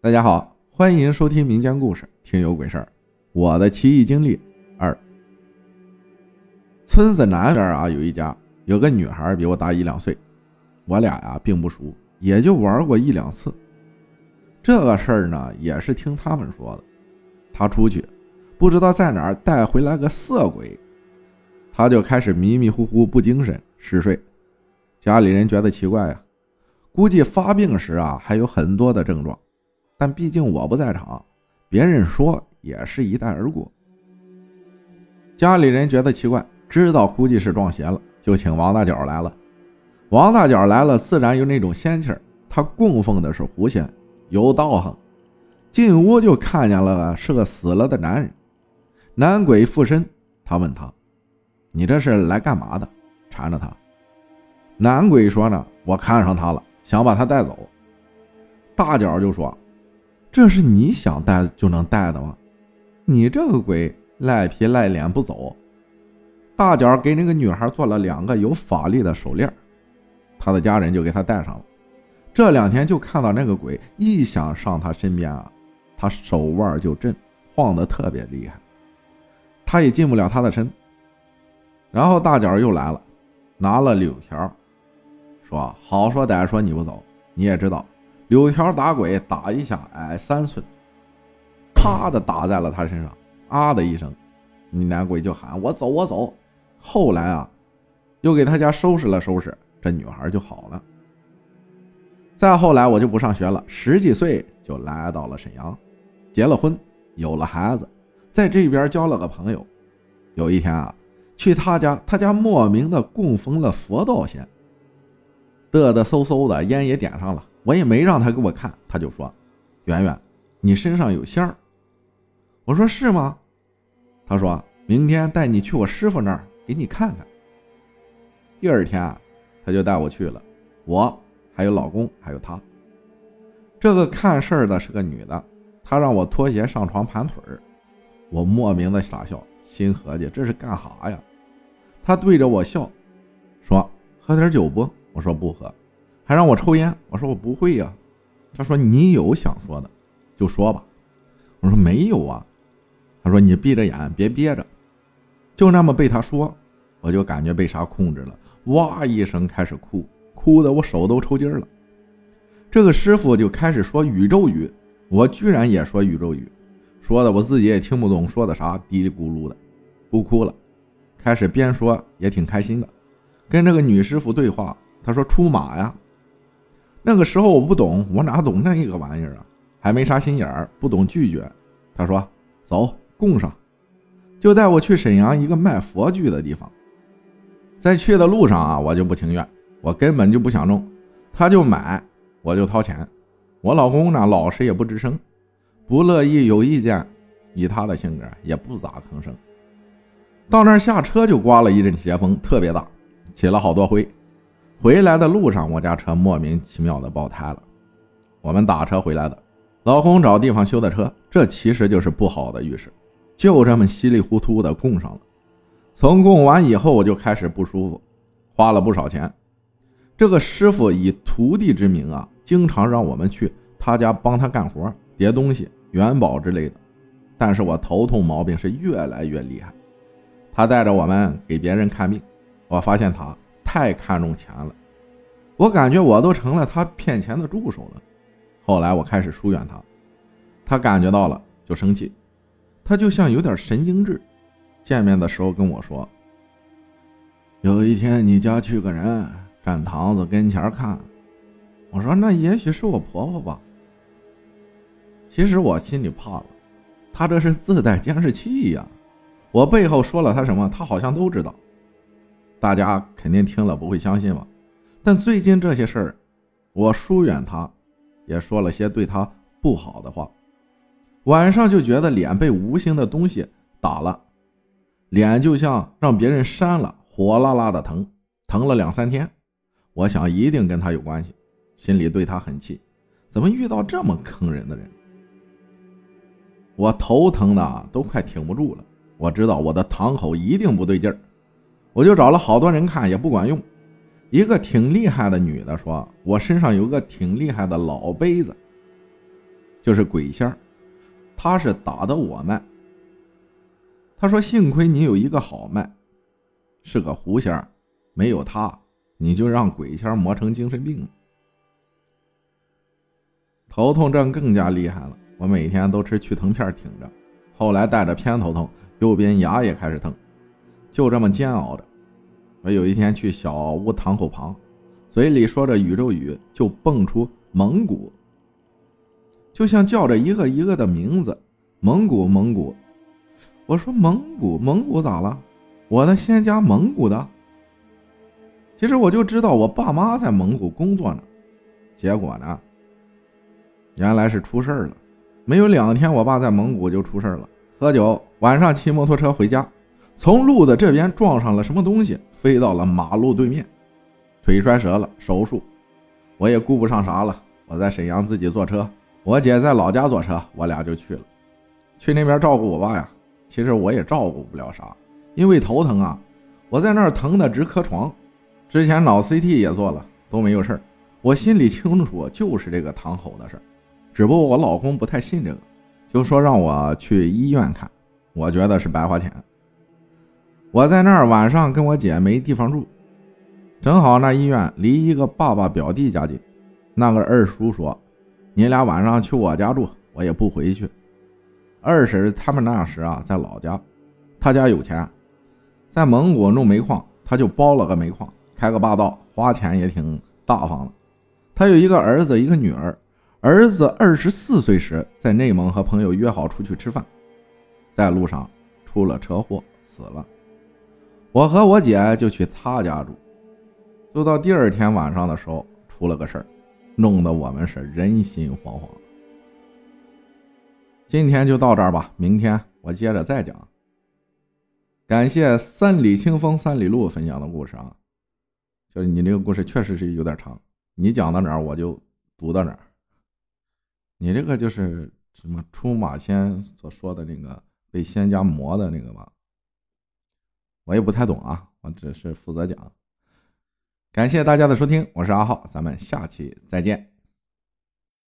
大家好，欢迎收听民间故事，听有鬼事儿。我的奇异经历二。村子南边啊，有一家有个女孩比我大一两岁，我俩呀并不熟，也就玩过一两次。这个事儿呢，也是听他们说的。她出去，不知道在哪儿带回来个色鬼，她就开始迷迷糊糊、不精神、嗜睡。家里人觉得奇怪呀，估计发病时啊还有很多的症状。但毕竟我不在场，别人说也是一带而过。家里人觉得奇怪，知道估计是撞邪了，就请王大脚来了。王大脚来了，自然有那种仙气儿。他供奉的是狐仙，有道行。进屋就看见了是个死了的男人，男鬼附身。他问他：“你这是来干嘛的？”缠着他。男鬼说：“呢，我看上他了，想把他带走。”大脚就说。这是你想带就能带的吗？你这个鬼赖皮赖脸不走。大脚给那个女孩做了两个有法力的手链，他的家人就给他戴上了。这两天就看到那个鬼一想上他身边啊，他手腕就震，晃得特别厉害，他也进不了他的身。然后大脚又来了，拿了柳条，说好说歹说你不走，你也知道。柳条打鬼，打一下矮三寸，啪的打在了他身上，啊的一声，你男鬼就喊我走我走。后来啊，又给他家收拾了收拾，这女孩就好了。再后来我就不上学了，十几岁就来到了沈阳，结了婚，有了孩子，在这边交了个朋友。有一天啊，去他家，他家莫名的供奉了佛道仙，嘚嘚嗖嗖的烟也点上了。我也没让他给我看，他就说：“圆圆，你身上有仙儿。”我说：“是吗？”他说：“明天带你去我师傅那儿给你看看。”第二天啊，他就带我去了，我还有老公还有他。这个看事儿的是个女的，她让我脱鞋上床盘腿儿，我莫名的傻笑，心合计这是干哈呀？她对着我笑，说：“喝点酒不？”我说：“不喝。”还让我抽烟，我说我不会呀。他说你有想说的，就说吧。我说没有啊。他说你闭着眼，别憋着。就那么被他说，我就感觉被啥控制了，哇一声开始哭，哭的我手都抽筋了。这个师傅就开始说宇宙语，我居然也说宇宙语，说的我自己也听不懂说的啥，嘀里咕噜的，不哭了，开始边说也挺开心的，跟这个女师傅对话。他说出马呀。那个时候我不懂，我哪懂那一个玩意儿啊？还没啥心眼儿，不懂拒绝。他说：“走，供上。”就带我去沈阳一个卖佛具的地方。在去的路上啊，我就不情愿，我根本就不想弄，他就买，我就掏钱。我老公呢，老实也不吱声，不乐意有意见，以他的性格也不咋吭声。到那儿下车就刮了一阵邪风，特别大，起了好多灰。回来的路上，我家车莫名其妙的爆胎了。我们打车回来的，老公找地方修的车，这其实就是不好的预示。就这么稀里糊涂的供上了。从供完以后，我就开始不舒服，花了不少钱。这个师傅以徒弟之名啊，经常让我们去他家帮他干活、叠东西、元宝之类的。但是我头痛毛病是越来越厉害。他带着我们给别人看病，我发现他。太看重钱了，我感觉我都成了他骗钱的助手了。后来我开始疏远他，他感觉到了就生气，他就像有点神经质。见面的时候跟我说：“有一天你家去个人站堂子跟前看。”我说：“那也许是我婆婆吧。”其实我心里怕了，他这是自带监视器呀！我背后说了他什么，他好像都知道。大家肯定听了不会相信吧？但最近这些事儿，我疏远他，也说了些对他不好的话。晚上就觉得脸被无形的东西打了，脸就像让别人扇了，火辣辣的疼，疼了两三天。我想一定跟他有关系，心里对他很气，怎么遇到这么坑人的人？我头疼的都快挺不住了。我知道我的堂口一定不对劲儿。我就找了好多人看，也不管用。一个挺厉害的女的说：“我身上有个挺厉害的老杯子。”就是鬼仙儿，他是打的我脉。他说：“幸亏你有一个好脉，是个狐仙儿，没有他，你就让鬼仙儿磨成精神病了。”头痛症更加厉害了，我每天都吃去疼片挺着。后来带着偏头痛，右边牙也开始疼，就这么煎熬着。我有一天去小屋堂口旁，嘴里说着宇宙语，就蹦出蒙古，就像叫着一个一个的名字，蒙古蒙古。我说蒙古蒙古咋了？我的仙家蒙古的。其实我就知道我爸妈在蒙古工作呢，结果呢？原来是出事了，没有两天，我爸在蒙古就出事了。喝酒，晚上骑摩托车回家，从路的这边撞上了什么东西，飞到了马路对面，腿摔折了，手术。我也顾不上啥了，我在沈阳自己坐车，我姐在老家坐车，我俩就去了。去那边照顾我爸呀，其实我也照顾不了啥，因为头疼啊，我在那儿疼的直磕床。之前脑 CT 也做了，都没有事儿。我心里清楚，就是这个堂口的事儿。只不过我老公不太信这个，就说让我去医院看，我觉得是白花钱。我在那儿晚上跟我姐没地方住，正好那医院离一个爸爸表弟家近。那个二叔说：“你俩晚上去我家住，我也不回去。”二婶他们那时啊在老家，他家有钱，在蒙古弄煤矿，他就包了个煤矿，开个霸道，花钱也挺大方的。他有一个儿子，一个女儿。儿子二十四岁时，在内蒙和朋友约好出去吃饭，在路上出了车祸死了。我和我姐就去他家住，就到第二天晚上的时候出了个事儿，弄得我们是人心惶惶。今天就到这儿吧，明天我接着再讲。感谢三里清风三里路分享的故事啊，就是你这个故事确实是有点长，你讲到哪儿我就读到哪儿。你这个就是什么出马仙所说的那个被仙家磨的那个吧？我也不太懂啊，我只是负责讲。感谢大家的收听，我是阿浩，咱们下期再见。